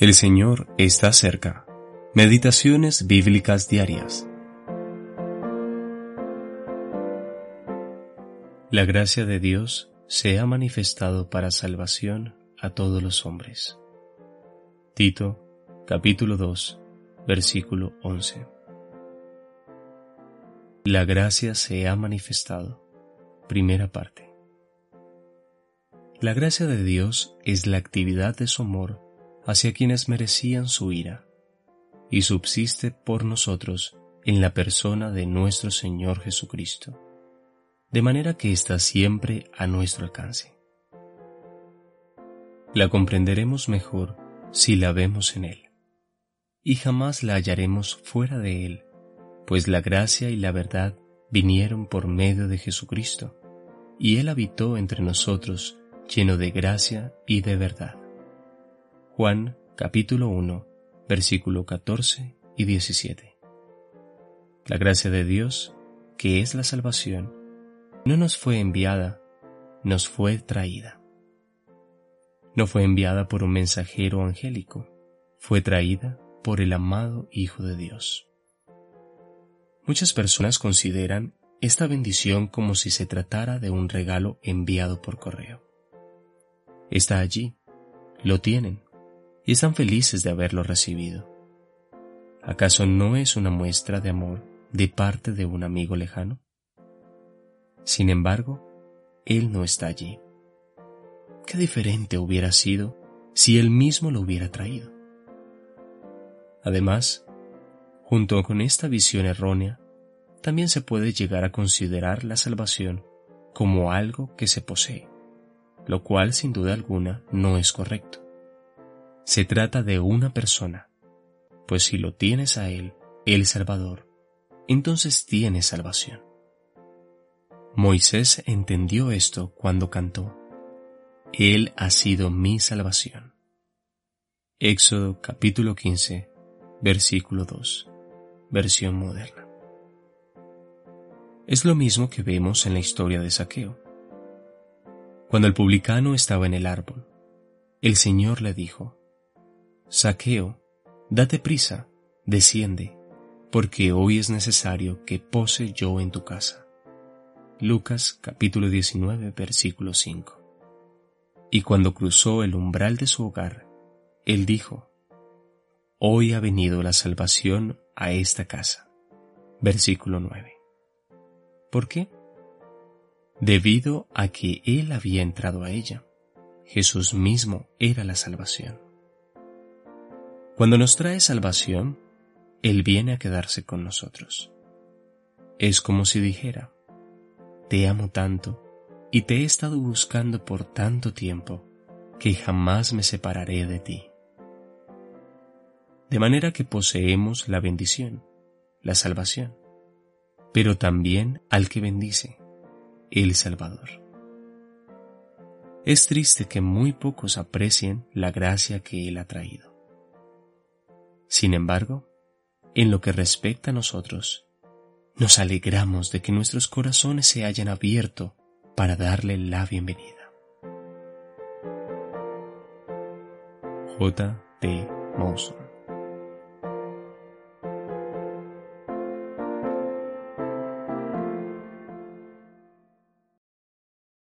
El Señor está cerca. Meditaciones bíblicas diarias. La gracia de Dios se ha manifestado para salvación a todos los hombres. Tito, capítulo 2, versículo 11. La gracia se ha manifestado. Primera parte. La gracia de Dios es la actividad de su amor hacia quienes merecían su ira, y subsiste por nosotros en la persona de nuestro Señor Jesucristo, de manera que está siempre a nuestro alcance. La comprenderemos mejor si la vemos en Él, y jamás la hallaremos fuera de Él, pues la gracia y la verdad vinieron por medio de Jesucristo, y Él habitó entre nosotros lleno de gracia y de verdad. Juan capítulo 1, versículo 14 y 17. La gracia de Dios, que es la salvación, no nos fue enviada, nos fue traída. No fue enviada por un mensajero angélico, fue traída por el amado Hijo de Dios. Muchas personas consideran esta bendición como si se tratara de un regalo enviado por correo. Está allí, lo tienen, y están felices de haberlo recibido. ¿Acaso no es una muestra de amor de parte de un amigo lejano? Sin embargo, Él no está allí. Qué diferente hubiera sido si Él mismo lo hubiera traído. Además, junto con esta visión errónea, también se puede llegar a considerar la salvación como algo que se posee, lo cual sin duda alguna no es correcto. Se trata de una persona, pues si lo tienes a Él, el Salvador, entonces tienes salvación. Moisés entendió esto cuando cantó, Él ha sido mi salvación. Éxodo capítulo 15, versículo 2, versión moderna. Es lo mismo que vemos en la historia de Saqueo. Cuando el publicano estaba en el árbol, el Señor le dijo, Saqueo, date prisa, desciende, porque hoy es necesario que pose yo en tu casa. Lucas capítulo 19 versículo 5. Y cuando cruzó el umbral de su hogar, él dijo, Hoy ha venido la salvación a esta casa. Versículo 9. ¿Por qué? Debido a que él había entrado a ella. Jesús mismo era la salvación. Cuando nos trae salvación, Él viene a quedarse con nosotros. Es como si dijera, te amo tanto y te he estado buscando por tanto tiempo que jamás me separaré de ti. De manera que poseemos la bendición, la salvación, pero también al que bendice, el Salvador. Es triste que muy pocos aprecien la gracia que Él ha traído. Sin embargo, en lo que respecta a nosotros, nos alegramos de que nuestros corazones se hayan abierto para darle la bienvenida. J. T. Monson